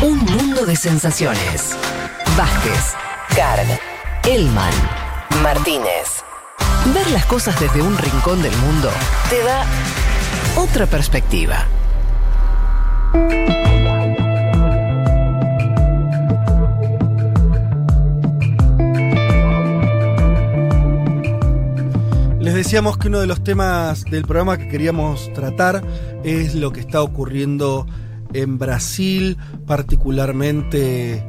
Un mundo de sensaciones. Vázquez, Carg, Elman, Martínez. Ver las cosas desde un rincón del mundo te da otra perspectiva. Les decíamos que uno de los temas del programa que queríamos tratar es lo que está ocurriendo en Brasil, particularmente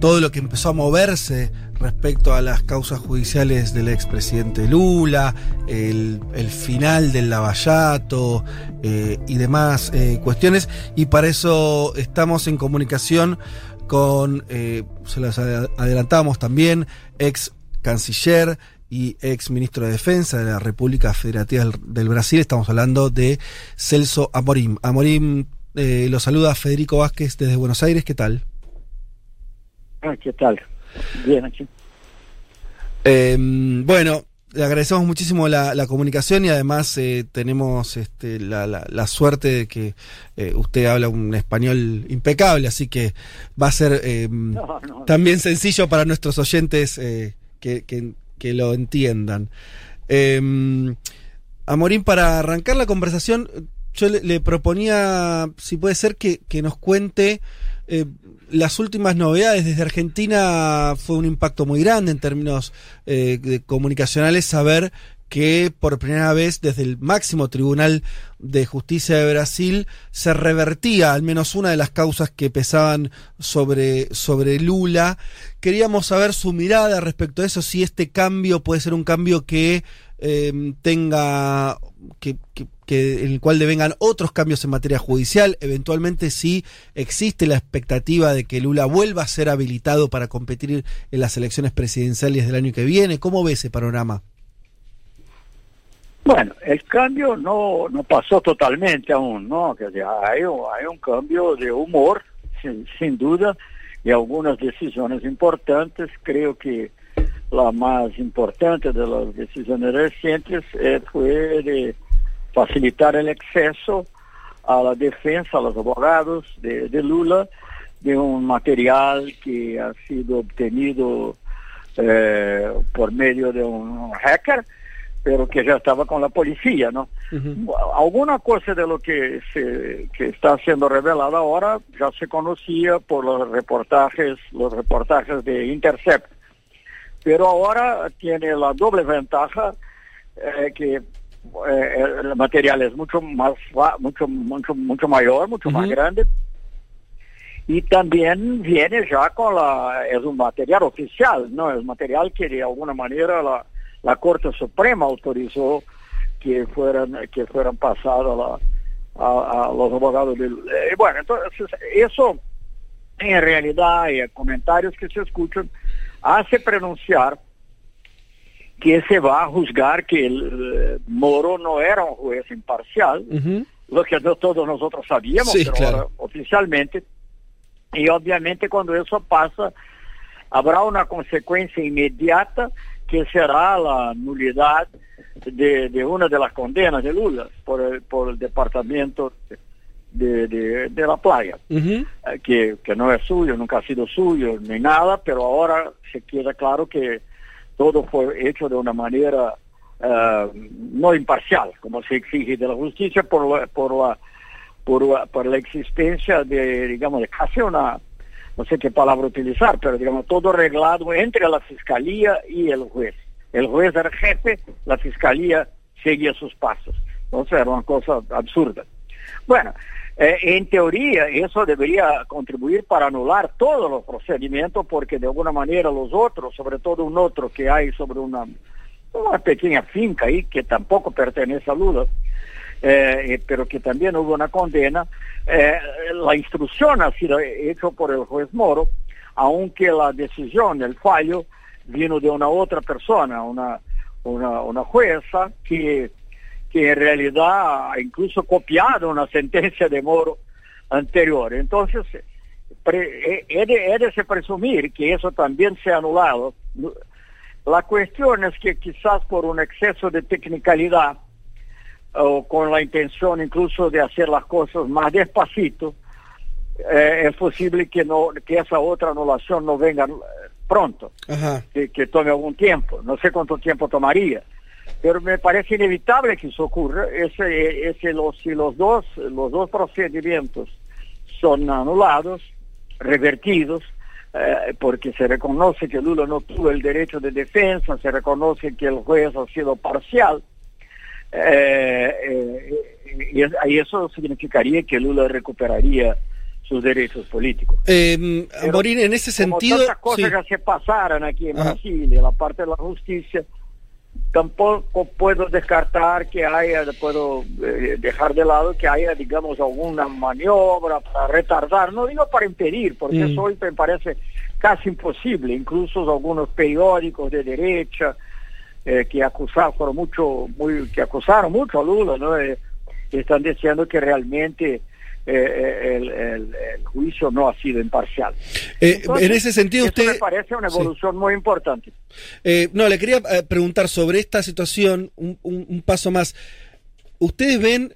todo lo que empezó a moverse respecto a las causas judiciales del expresidente Lula, el, final del lavallato eh, y demás eh, cuestiones. Y para eso estamos en comunicación con, eh, se las adelantamos también, ex canciller y ex ministro de Defensa de la República Federativa del, Brasil. Estamos hablando de Celso Amorim. Amorim, eh, lo saluda Federico Vázquez desde Buenos Aires. ¿Qué tal? Ah, ¿Qué tal? Bien, aquí. Em, bueno, le agradecemos muchísimo la, comunicación y además eh, tenemos este, la, suerte de que eh, usted habla un español impecable, así que va a ser em, también sencillo para nuestros oyentes que, que lo entiendan. Eh, Amorín, para arrancar la conversación, yo le, proponía, si puede ser, que, nos cuente eh, las últimas novedades. Desde Argentina fue un impacto muy grande en términos eh, comunicacionales saber que por primera vez desde el máximo tribunal de justicia de Brasil se revertía al menos una de las causas que pesaban sobre, sobre Lula. Queríamos saber su mirada respecto a eso, si este cambio puede ser un cambio que em, tenga, que, que, en el cual devengan otros cambios en materia judicial, eventualmente si existe la expectativa de que Lula vuelva a ser habilitado para competir en las elecciones presidenciales del año que viene. ¿Cómo ve ese panorama? Bueno, el cambio no, no pasó totalmente aún, ¿no? Que hay, hay un cambio de humor, sin, duda, y algunas decisiones importantes. Creo que la más importante de las decisiones recientes eh, fue facilitar el acceso a la defensa, a los abogados de, de Lula, de un material que ha sido obtenido eh, por medio de un hacker pero que ya estaba con la policía, ¿no? Alguna cosa de lo que, se, que está siendo revelada ahora ya se conocía por los reportajes, los reportajes de Intercept, pero ahora tiene la doble ventaja eh, que eh, el material es mucho más, mucho, mucho, mucho mayor, mucho más grande, y también viene ya con la, es un material oficial, ¿no? Es material que de alguna manera la la Corte Suprema autorizó que fueran que fueran pasados a, los abogados del... Eh, bueno, entonces eso en realidad hay comentarios que se escuchan hace pronunciar que se va a juzgar que el eh, Moro no era un juez imparcial, lo que todos nosotros sabíamos, pero oficialmente, y obviamente cuando eso pasa, habrá una consecuencia inmediata que será la nulidad de, una de las condenas de Lula por el, por el departamento de, de, la playa, eh, que, que no es suyo, nunca ha sido suyo ni nada, pero ahora se queda claro que todo fue hecho de una manera eh, no imparcial, como se exige de la justicia por la, por la, por la, por la existencia de, digamos, de casi una no sé qué palabra utilizar, pero digamos, todo arreglado entre la fiscalía y el juez. El juez era jefe, la fiscalía seguía sus pasos. Entonces era una cosa absurda. Bueno, eh, en teoría eso debería contribuir para anular todos los procedimientos porque de alguna manera los otros, sobre todo un otro que hay sobre una, pequeña finca ahí que tampoco pertenece a Lula, eh, pero que también hubo una condena, eh, la instrucción ha sido hecha por el juez Moro, aunque la decisión, el fallo, vino de una otra persona, una, una jueza que, que en realidad incluso copiado una sentencia de Moro anterior. Entonces, pre, he, de, he de presumir que eso también se ha anulado. La cuestión es que quizás por un exceso de tecnicalidad, o con la intención incluso de hacer las cosas más despacito, eh, es posible que, no, que esa otra anulación no venga pronto, Que, que tome algún tiempo. No sé cuánto tiempo tomaría pero me parece inevitable que eso ocurra. Ese, ese, los, si los dos, los dos procedimientos son anulados, revertidos, eh, porque se reconoce que Lula no tuvo el derecho de defensa, se reconoce que el juez ha sido parcial, eh, eh, y, eso significaría que Lula recuperaría sus derechos políticos. Morín, en ese sentido... Tantas cosas que se pasaron aquí en Brasil, en la parte de la justicia, tampoco puedo descartar que haya, puedo eh, dejar de lado que haya, digamos, alguna maniobra para retardar, no digo para impedir, porque mm. eso hoy me parece casi imposible, incluso algunos periódicos de derecha eh, que acusaron mucho, muy, que acusaron mucho a Lula, ¿no? Eh, están diciendo que realmente eh, el, juicio no ha sido imparcial. Eh, en ese sentido, usted. me parece una evolución muy importante. Eh, no, le quería preguntar sobre esta situación, un, un paso más. ¿Ustedes ven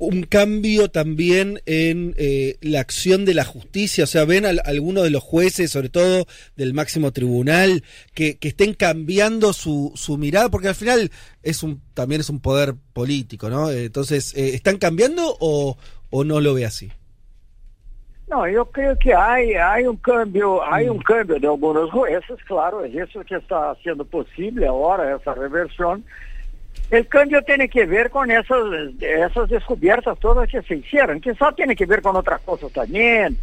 un cambio también en eh, la acción de la justicia? O sea, ¿ven a, algunos de los jueces, sobre todo del máximo tribunal, que, estén cambiando su, su, mirada? Porque al final es un también es un poder político, ¿no? Entonces, eh, ¿están cambiando o, o no lo ve así? No, yo creo que hay, hay un cambio, hay un mm. cambio de algunos jueces, claro, es eso que está haciendo posible ahora, esa reversión. El cambio tiene que ver con esas, descubiertas todas que se hicieron. Quizá tiene que ver con otras cosas también.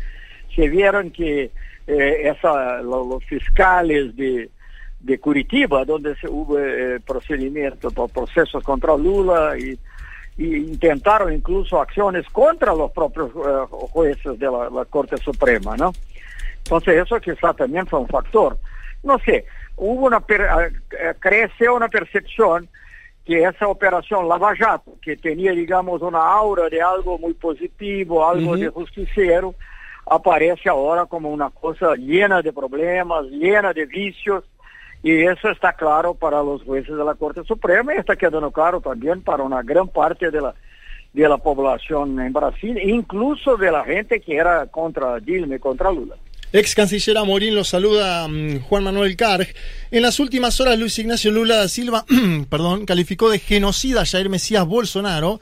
Se vieron que eh, los, fiscales de, Curitiba, donde se hubo eh, procedimientos, procesos contra Lula y, intentaron incluso acciones contra los propios eh, jueces de la, Corte Suprema, ¿no? Entonces eso quizá también fue un factor. No sé, hubo una, creció una percepción que essa operação Lava Jato, que tinha, digamos, uma aura de algo muito positivo, algo uhum. de justiceiro, aparece agora como uma coisa llena de problemas, llena de vícios, e isso está claro para os juízes da Corte Suprema e está quedando claro também para uma grande parte da de la población en Brasil, incluso de la gente que era contra Dilma y contra Lula. Ex canciller Morín lo saluda mm, Juan Manuel Carg. En las últimas horas, Luis Ignacio Lula da Silva perdón, calificó de genocida a Jair Mesías Bolsonaro,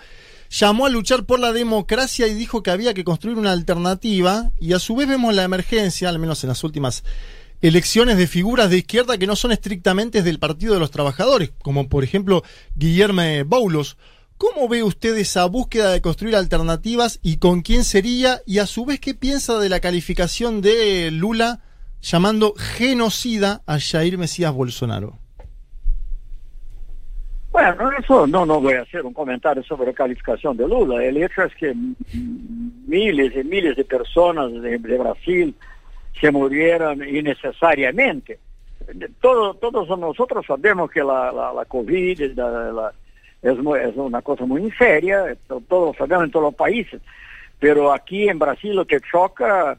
llamó a luchar por la democracia y dijo que había que construir una alternativa. Y a su vez vemos la emergencia, al menos en las últimas elecciones, de figuras de izquierda que no son estrictamente del Partido de los Trabajadores, como por ejemplo Guillermo Boulos ¿Cómo ve usted esa búsqueda de construir alternativas y con quién sería? Y a su vez, ¿qué piensa de la calificación de Lula llamando genocida a Jair Mesías Bolsonaro? Bueno, eso no, no voy a hacer un comentario sobre la calificación de Lula. El hecho es que miles y miles de personas de, Brasil se murieron innecesariamente. Todo, todos nosotros sabemos que la, la, la COVID, la es, una cosa muy seria, todos sabemos en todos los países, pero aquí en Brasil lo que choca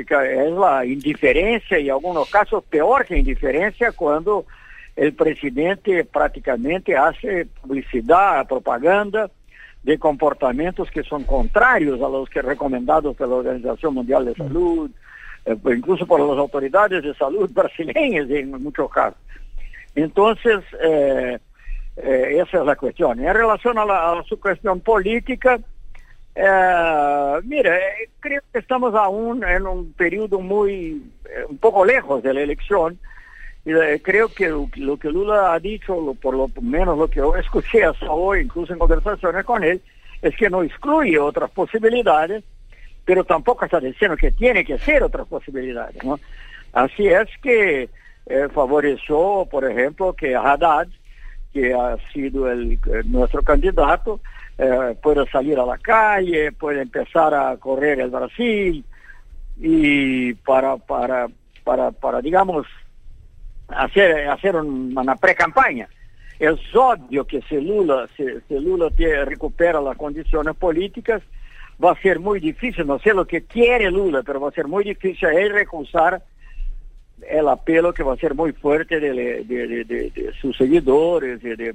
es la indiferencia y en algunos casos peor que indiferencia cuando el presidente prácticamente hace publicidad, propaganda de comportamientos que son contrarios a los que recomendados por la Organización Mundial de Salud, eh, incluso por las autoridades de salud brasileñas en muchos casos. Entonces, eh, eh, esa es la cuestión. En relación a, su cuestión política, eh, mire, creo que estamos aún en un periodo muy, eh, un poco lejos de la elección. Y creo que lo, que Lula ha dicho, por lo menos lo que yo escuché hasta hoy, incluso en conversaciones con él, es que no excluye otras posibilidades, pero tampoco está diciendo que tiene que ser otras posibilidades. Así es que favoreció, por ejemplo, que Haddad que ha sido el, eh, nuestro candidato, eh, pueda salir a la calle, puede empezar a correr el Brasil y para, para, para, para digamos, hacer, hacer una pre-campaña. Es obvio que si Lula, si, Lula recupera las condiciones políticas, va a ser muy difícil, no sé lo que quiere Lula, pero va a ser muy difícil él recusar el apelo que va a ser muy fuerte de, sus seguidores y de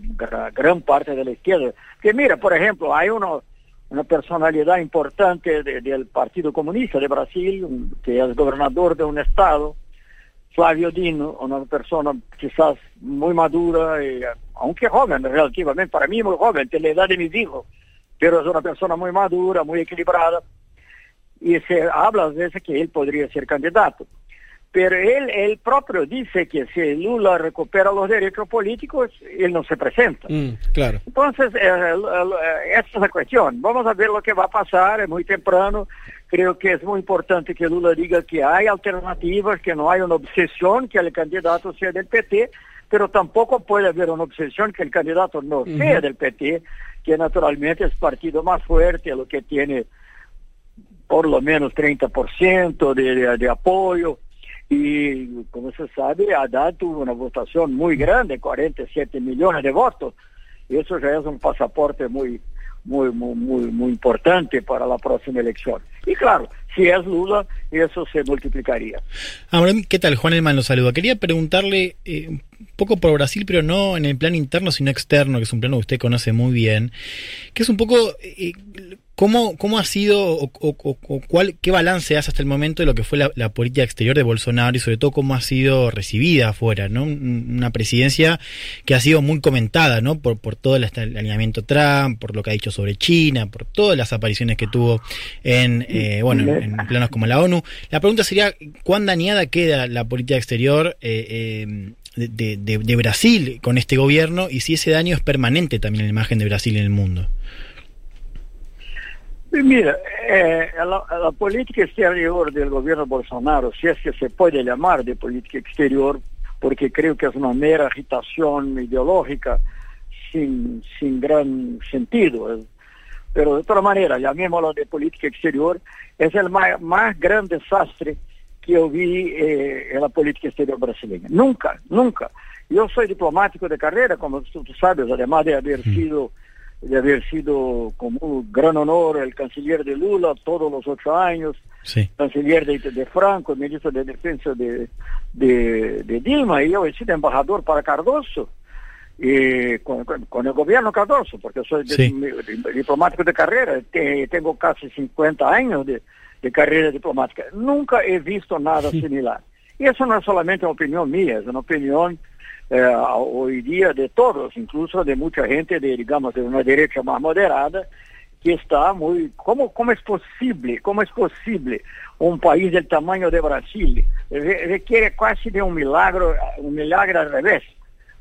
gran parte de la izquierda. Que mira, por ejemplo, hay uno, una personalidad importante del Partido Comunista de Brasil, que es gobernador de un estado, Flavio Dino, una persona quizás muy madura, y, aunque joven relativamente, para mí muy joven, tiene la edad de mis hijos, pero es una persona muy madura, muy equilibrada, y se habla a veces que él podría ser candidato. Pero él, él propio dice que si Lula recupera los derechos políticos, él no se presenta. Mm, claro. Entonces, eh, eh, esa es la cuestión. Vamos a ver lo que va a pasar, es muy temprano. Creo que es muy importante que Lula diga que hay alternativas, que no hay una obsesión que el candidato sea del PT, pero tampoco puede haber una obsesión que el candidato no sea del PT, que naturalmente es partido más fuerte, lo que tiene por lo menos 30% de, de, de apoyo y como se sabe, Haddad tuvo una votación muy grande, 47 millones de votos. Eso ya es un pasaporte muy, muy, muy, muy, importante para la próxima elección. Y claro, si es Lula, eso se multiplicaría. Ahora, ¿qué tal? Juan Elman lo saluda. Quería preguntarle eh, un poco por Brasil, pero no en el plano interno, sino externo, que es un plano que usted conoce muy bien, que es un poco eh, ¿Cómo, ¿Cómo ha sido o, cuál, qué balance hace hasta el momento de lo que fue la, política exterior de Bolsonaro y sobre todo cómo ha sido recibida afuera? ¿no? Una presidencia que ha sido muy comentada ¿no? por, por todo el alineamiento Trump, por lo que ha dicho sobre China, por todas las apariciones que tuvo en, eh, bueno, en, planos como la ONU. La pregunta sería, ¿cuán dañada queda la política exterior eh, eh, de, de, de Brasil con este gobierno y si ese daño es permanente también en la imagen de Brasil en el mundo? Mira, eh, la, la, política exterior del gobierno Bolsonaro, si es que se puede llamar de política exterior, porque creo que es una mera agitación ideológica sin, sin gran sentido. Pero de todas maneras, llamémoslo de política exterior, es el más, más gran desastre que yo vi eh, en la política exterior brasileña. Nunca, nunca. Yo soy diplomático de carrera, como tú, tú sabes, además de haber sido de haber sido como un gran honor el canciller de Lula todos los ocho años, canciller de, Franco, ministro de Defensa de, de, Dilma, y yo he sido embajador para Cardoso, y con, el gobierno Cardoso, porque soy diplomático de carrera, tengo casi 50 años de, carrera diplomática. Nunca he visto nada similar. Y eso no es solamente una opinión mía, es una opinión eh, hoy día de todos, incluso de mucha gente, de, digamos, de una derecha más moderada, que está muy... ¿Cómo, cómo es posible? ¿Cómo es posible un país del tamaño de Brasil? Requiere casi de un milagro, un milagro al revés.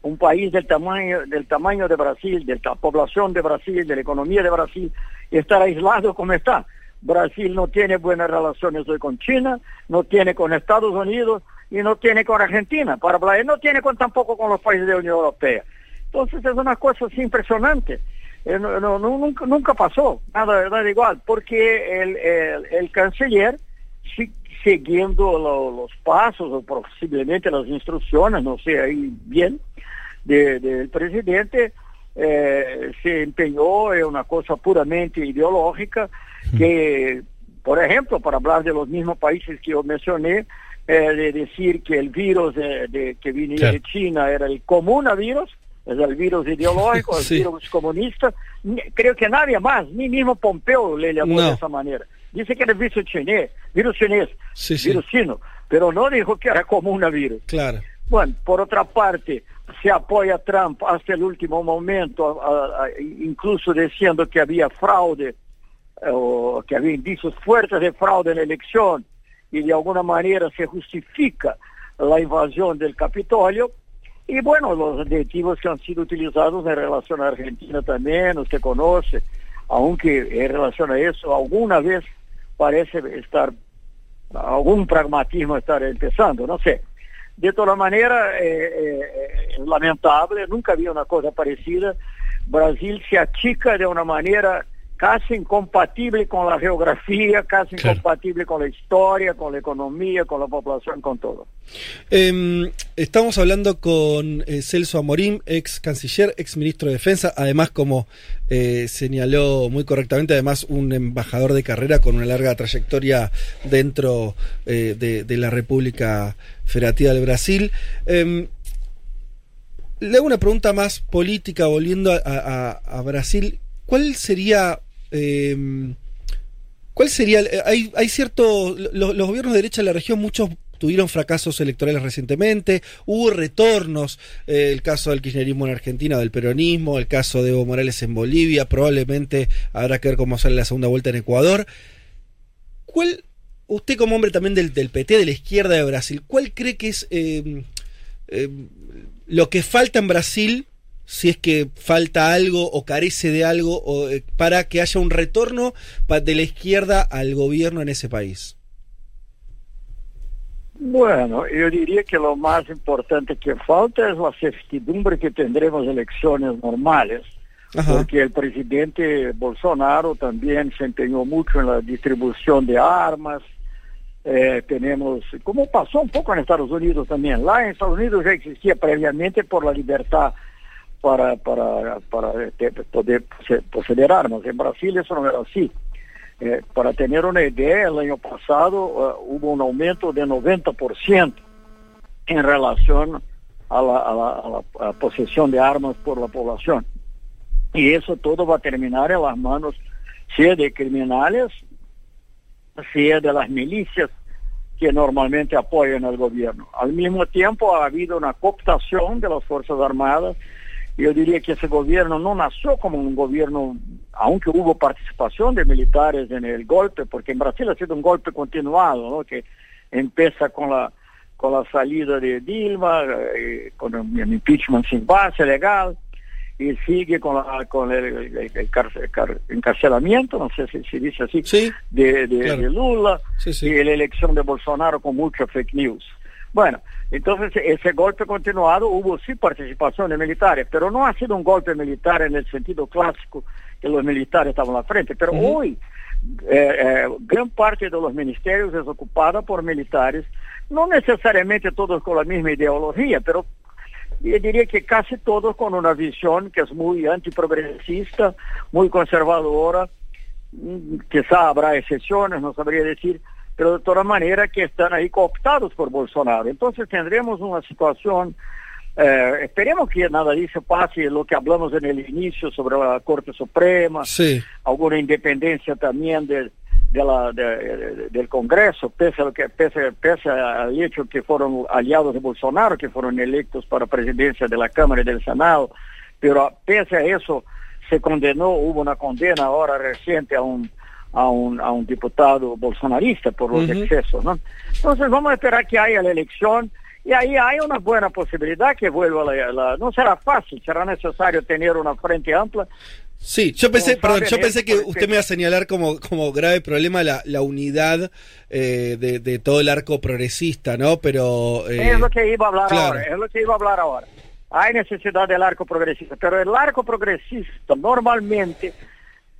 Un país del tamaño, del tamaño de Brasil, de la población de Brasil, de la economía de Brasil, estar aislado como está. Brasil no tiene buenas relaciones hoy con China, no tiene con Estados Unidos, y no tiene con Argentina, para hablar, no tiene con, tampoco con los países de la Unión Europea. Entonces es una cosa así impresionante. Eh, no, nunca, nunca pasó, nada, nada igual, porque el, el, canciller, siguiendo los pasos o posiblemente las instrucciones, no sé ahí bien, del presidente, eh, se empeñó en una cosa puramente ideológica que, por ejemplo, para hablar de los mismos países que yo mencioné, eh, de decir que el virus de, que venía de China era el comunavirus, es el virus ideológico, el virus comunista. Creo que nadie más, ni mismo Pompeo le llamó de esa manera. Dice que era virus chinés, virus chinés, virus chino, pero no dijo que era comunavirus. Claro. Bueno, por otra parte, se apoya a Trump hasta el último momento, incluso diciendo que había fraude, o que había indicios fuertes de fraude en la elección y de alguna manera se justifica la invasión del Capitolio. Y bueno, los adjetivos que han sido utilizados en relación a Argentina también, usted conoce, aunque en relación a eso alguna vez parece estar, algún pragmatismo estar empezando, no sé. De toda manera, eh, eh, es lamentable, nunca había una cosa parecida. Brasil se achica de una manera casi incompatible con la geografía, casi incompatible con la historia, con la economía, con la población, con todo. Em, estamos hablando con eh, Celso Amorim, ex canciller, ex ministro de Defensa, además como eh, señaló muy correctamente, además un embajador de carrera con una larga trayectoria dentro eh, de, la República Federativa del Brasil. Em, le hago una pregunta más política, volviendo a Brasil. ¿Cuál sería eh, ¿cuál sería? Hay, hay cierto. Los, los gobiernos de derecha de la región, muchos tuvieron fracasos electorales recientemente, hubo retornos, eh, el caso del kirchnerismo en Argentina, del peronismo, el caso de Evo Morales en Bolivia, probablemente habrá que ver cómo sale la segunda vuelta en Ecuador. ¿Cuál, usted como hombre también del, del PT, de la izquierda de Brasil, cuál cree que es eh, eh, lo que falta en Brasil si es que falta algo o carece de algo o, eh, para que haya un retorno de la izquierda al gobierno en ese país? Bueno, eu diria que o mais importante que falta é a certidumbre que tendremos eleições normais, Ajá. porque o presidente Bolsonaro também se empenhou muito na distribuição de armas. Eh, temos, como passou um pouco nos Estados Unidos também, lá nos Estados Unidos já existia previamente por la liberdade para, para, para ter, poder possuir armas. Em Brasil isso não era assim. Eh, para tener una idea, el año pasado uh, hubo un aumento de 90% en relación a la, a, la, a la a posesión de armas por la población. Y eso todo va a terminar en las manos, sea de criminales, sea de las milicias que normalmente apoyan al gobierno. Al mismo tiempo ha habido una cooptación de las Fuerzas Armadas yo diría que ese gobierno no nació como un gobierno, aunque hubo participación de militares en el golpe, porque en Brasil ha sido un golpe continuado, ¿no? que empieza con la con la salida de Dilma, eh, con el impeachment sin base legal, y sigue con, la, con el, el, el, car, car, encarcelamiento, no sé si se dice así, sí, de, de, claro. de, Lula, sí, sí. y la elección de Bolsonaro con mucha fake news. Bueno, entonces ese golpe continuado hubo sí participación de militares, pero no ha sido un golpe militar en el sentido clásico que los militares estaban a la frente, pero uh -huh. hoy eh, eh, gran parte de los ministerios es ocupada por militares, no necesariamente todos con la misma ideología, pero yo diría que casi todos con una visión que es muy antiprogresista, muy conservadora, quizá habrá excepciones, no sabría decir, pero de toda manera que están ahí cooptados por Bolsonaro. Entonces tendremos una situación, eh, esperemos que nada de eso pase, lo que hablamos en el inicio sobre la Corte Suprema, sí. alguna independencia también de, de la, de, de, del Congreso, pese, a que, pese, pese al hecho que fueron aliados de Bolsonaro, que fueron electos para presidencia de la Cámara y del Senado, pero pese a eso se condenó, hubo una condena ahora reciente a un a un, a un diputado bolsonarista por los uh -huh. excesos, ¿no? Entonces vamos a esperar que haya la elección y ahí hay una buena posibilidad que vuelva la, la no será fácil, será necesario tener una frente amplia. Sí, yo pensé, perdón, yo pensé que usted me iba a señalar como, como grave problema la, la unidad eh, de, de, todo el arco progresista, ¿no? Pero... Eh, es lo que iba a hablar claro. ahora, es lo que iba a hablar ahora. Hay necesidad del arco progresista, pero el arco progresista normalmente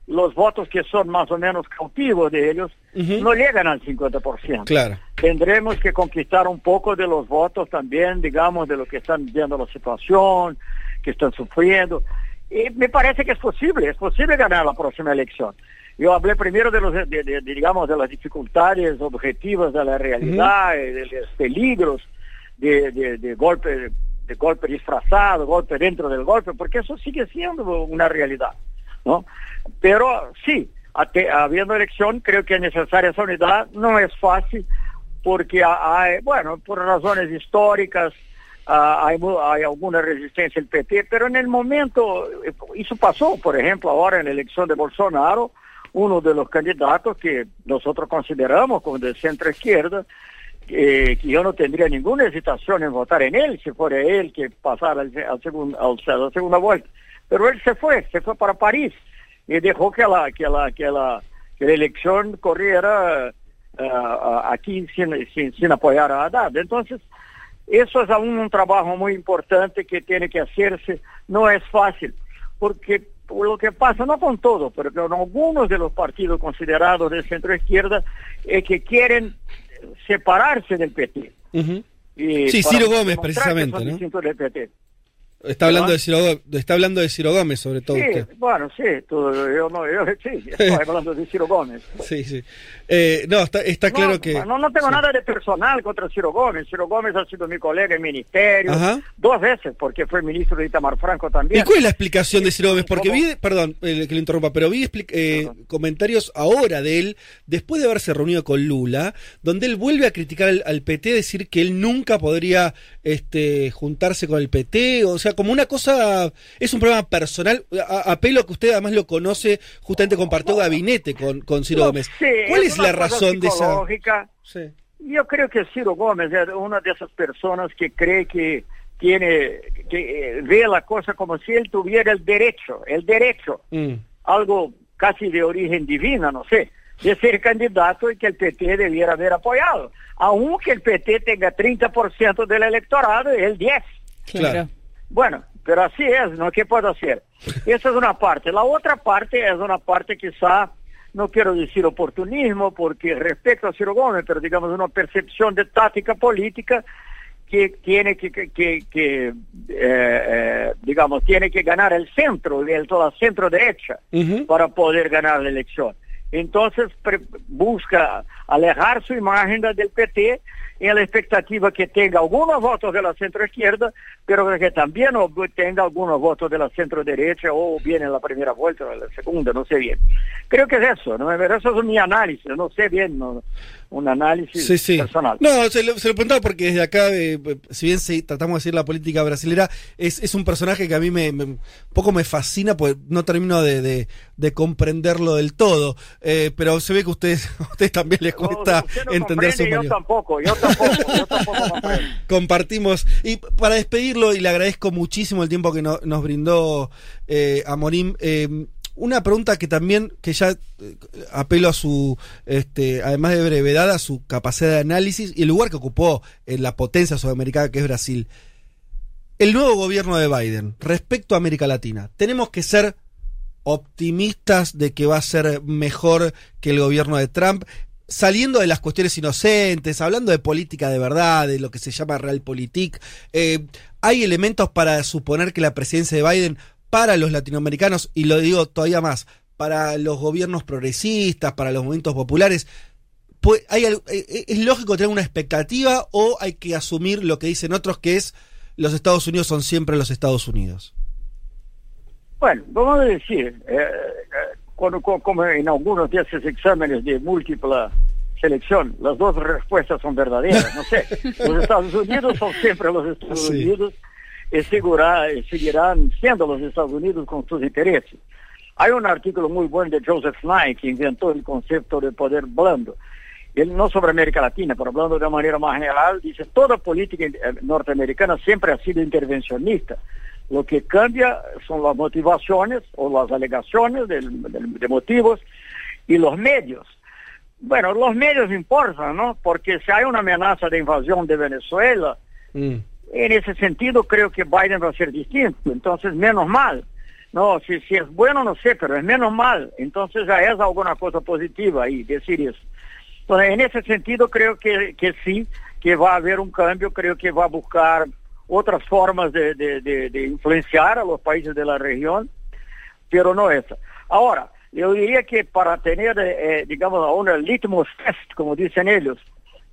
los votos que son más o menos cautivos de ellos uh -huh. no llegan al 50%. Claro. Tendremos que conquistar un poco de los votos también, digamos, de lo que están viendo la situación, que están sufriendo. Y me parece que es posible, es posible ganar la próxima elección. Yo hablé primero de los, de, de, de digamos, de las dificultades objetivas de la realidad, uh -huh. de, los peligros de, golpe, de golpe disfrazado, golpe dentro del golpe, porque eso sigue siendo una realidad. ¿No? Pero sí, habiendo elección, creo que es necesaria esa unidad. No es fácil porque hay, bueno, por razones históricas, uh, hay, alguna resistencia del PT, pero en el momento, eso pasó, por ejemplo, ahora en la elección de Bolsonaro, uno de los candidatos que nosotros consideramos como de centro izquierda, eh, que yo no tendría ninguna hesitación en votar en él si fuera él que pasara al, al al, a la segunda vuelta. Pero él se fue, se fue para París y dejó que la, que la, que la, que la elección corriera uh, aquí sin, sin, sin, apoyar a Haddad. Entonces, eso es aún un trabajo muy importante que tiene que hacerse. No es fácil, porque lo que pasa, no con todo, pero con algunos de los partidos considerados de centro izquierda, es que quieren separarse del PT. Uh -huh. y sí, Ciro Gómez, precisamente. ¿no? Del PT. Está hablando, de Ciro, está hablando de Ciro Gómez, sobre todo. Sí, usted. bueno, sí, tú, yo, no, yo sí, estoy hablando de Ciro Gómez. Sí, sí. Eh, no, está, está No, claro que. No, no tengo sí. nada de personal contra Ciro Gómez. Ciro Gómez ha sido mi colega en ministerio Ajá. dos veces, porque fue ministro de Itamar Franco también. ¿Y cuál es la explicación de Ciro Gómez? Porque ¿Cómo? vi, perdón eh, que lo interrumpa, pero vi eh, comentarios ahora de él, después de haberse reunido con Lula, donde él vuelve a criticar al, al PT, decir que él nunca podría este, juntarse con el PT, o sea, como una cosa, es un problema personal. A- apelo a que usted además lo conoce, justamente compartió gabinete con, con Ciro No, Gómez. sí, ¿Cuál es, la razón de esa...? Sí. Yo creo que Ciro Gómez es una de esas personas que cree que tiene que eh, ve la cosa como si él tuviera el derecho, el derecho, Mm. algo casi de origen divina, no sé, de ser candidato y que el PT debiera haber apoyado, aunque el PT tenga 30% del electorado y él 10. Claro. Bueno, pero así es, ¿no? ¿Qué puedo hacer? Esa es una parte. La otra parte es una parte quizá, no quiero decir oportunismo, porque respecto a Ciro Gómez, pero digamos una percepción de táctica política que tiene que, que, que- que, eh, eh, digamos, tiene que ganar el centro, el, toda la centro derecha para poder ganar la elección. Entonces busca alejar su imagen del PT en la expectativa que tenga algunos votos de la centro izquierda, pero que también ob- tenga algunos votos de la centro derecha o bien en la primera vuelta o en la segunda, no sé bien. Creo que es eso, ¿no? Eso es mi análisis, no sé bien, ¿no? Un análisis Sí, sí. personal. No, se lo, se lo preguntaba porque desde acá, eh, si bien se- tratamos de seguir la política brasilera, es, es un personaje que a mí me, me- un poco me fascina, pues no termino de, de- de comprenderlo del todo. Eh, pero se ve que a ustedes, a ustedes también les No, cuesta usted no entender su Yo tampoco, yo tampoco, yo tampoco comprendo. Compartimos. Y para despedirlo, y le agradezco muchísimo el tiempo que no- nos brindó eh, Amorim, eh, una pregunta que también, que ya eh, apelo a su, este, además de brevedad, a su capacidad de análisis y el lugar que ocupó en la potencia sudamericana que es Brasil. El nuevo gobierno de Biden, respecto a América Latina, tenemos que ser optimistas de que va a ser mejor que el gobierno de Trump, saliendo de las cuestiones inocentes, hablando de política de verdad, de lo que se llama realpolitik, eh, hay elementos para suponer que la presidencia de Biden para los latinoamericanos, y lo digo todavía más, para los gobiernos progresistas, para los movimientos populares, pues, hay, eh, eh, ¿es lógico tener una expectativa o hay que asumir lo que dicen otros, que es los Estados Unidos son siempre los Estados Unidos? Bueno, vamos a decir, eh, cuando- como en algunos de esos exámenes de múltipla selección, las dos respuestas son verdaderas. No sé, los Estados Unidos son siempre los Estados Sí. Unidos y segura- y seguirán siendo los Estados Unidos con sus intereses. Hay un artículo muy bueno de Joseph Nye que inventó el concepto de poder blando. Él no sobre América Latina, pero hablando de manera más general, dice, toda política eh, norteamericana siempre ha sido intervencionista. Lo que cambia son las motivaciones o las alegaciones del- del- de motivos y los medios. Bueno, los medios importan, ¿no? Porque si hay una amenaza de invasión de Venezuela. En ese sentido creo que Biden va a ser distinto, entonces menos mal. No, si, si es bueno no sé, pero es menos mal, entonces ya es alguna cosa positiva ahí decir eso. Entonces, en ese sentido creo que, que sí, que va a haber un cambio, creo que va a buscar otras formas de, de- de- de influenciar a los países de la región, pero no esa. Ahora, yo diría que para tener, eh, digamos, una litmus test, como dicen ellos,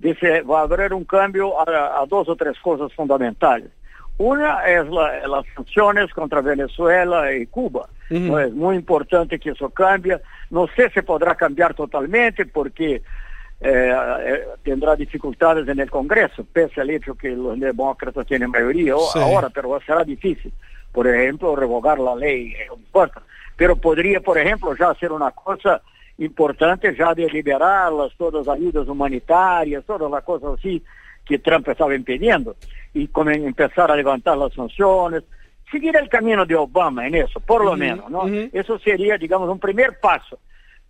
dice, va a haber un cambio a, a dos o tres cosas fundamentales. Una es la- las sanciones contra Venezuela y Cuba. Es muy importante que eso cambie. No sé si podrá cambiar totalmente porque eh, eh, tendrá dificultades en el Congreso, pese al hecho que los demócratas tienen mayoría Sí. ahora, pero será difícil. Por ejemplo, revocar la ley, no importa. Pero podría, por ejemplo, ya hacer una cosa importante ya de liberarlas, todas las ayudas humanitarias, todas las cosas así que Trump estaba impidiendo, y como a levantar las sanciones, seguir el camino de Obama en eso, por lo menos, ¿no? ujú. Eso sería, digamos, un primer paso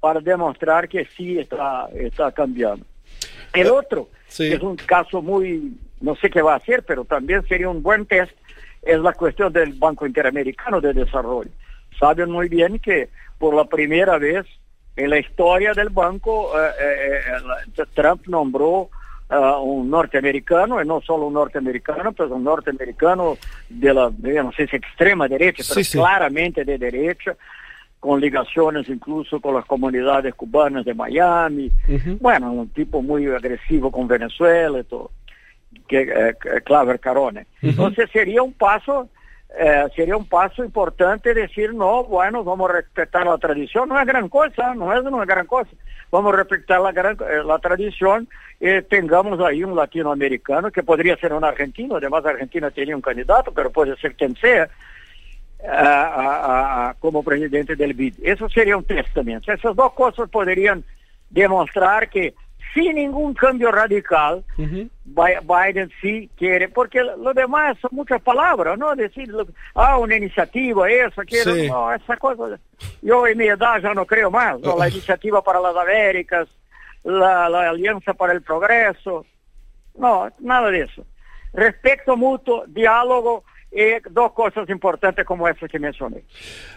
para demostrar que sí está, está cambiando. El otro, Sí. que es un caso muy, no sé qué va a hacer, pero también sería un buen test, es la cuestión del Banco Interamericano de Desarrollo. Saben muy bien que por la primera vez en la historia del banco, eh, eh, eh, Trump nombró uh, un norteamericano, y no solo un norteamericano, pero un norteamericano de la, no sé si extrema derecha, pero Sí, sí. claramente de derecha, con ligaciones incluso con las comunidades cubanas de Miami. Ujú. Bueno, un tipo muy agresivo con Venezuela y todo, que eh, Claver Carone. Entonces sería un paso, eh, sería un paso importante decir, no, bueno, vamos a respetar la tradición, no es gran cosa, no es una gran cosa, vamos a respetar la, gran- eh, la tradición y tengamos ahí un latinoamericano que podría ser un argentino, además Argentina tenía un candidato, pero puede ser quien sea, como presidente del BID. Eso sería un testamento. Esas dos cosas podrían demostrar que sin ningún cambio radical, Biden sí quiere, porque lo demás son muchas palabras, ¿no? Decir, ah, una iniciativa, eso, Sí. no, esa cosa. Yo en mi edad ya no creo más, ¿no? La iniciativa para las Américas, la, la alianza para el progreso, no, nada de eso. Respeto mutuo, diálogo y dos cosas importantes como esas que mencioné.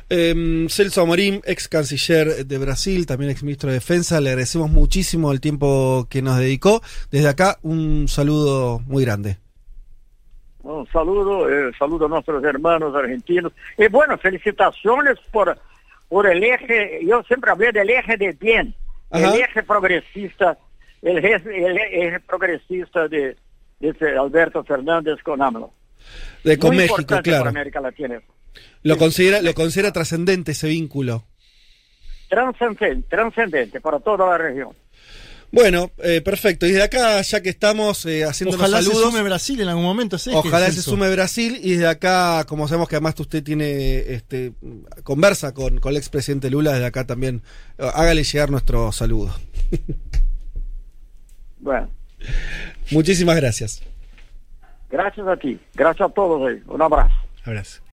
Eh, Celso Amorim, ex canciller de Brasil, también ex ministro de Defensa, le agradecemos muchísimo el tiempo que nos dedicó. Desde acá, un saludo muy grande. Un saludo, eh, saludo a nuestros hermanos argentinos. Y bueno, felicitaciones por, por el eje, yo siempre hablé del eje de bien, Ajá. el eje progresista, el eje, el eje progresista de, de ese Alberto Fernández con AMLO. De con Muy México, importante claro. para América Latina. Lo considera, lo considera trascendente ese vínculo. Transcendente, transcendente para toda la región. Bueno, eh, perfecto. Y desde acá, ya que estamos eh, haciendo los Ojalá se saludos, sume Brasil en algún momento. eje, ojalá se sume Brasil. Y desde acá, como sabemos que además usted tiene este conversa con, con el expresidente Lula, desde acá también eh, hágale llegar nuestro saludo. Bueno, Muchísimas gracias. Gracias a ti, gracias a todos. ahí. Un abrazo. Abrazo.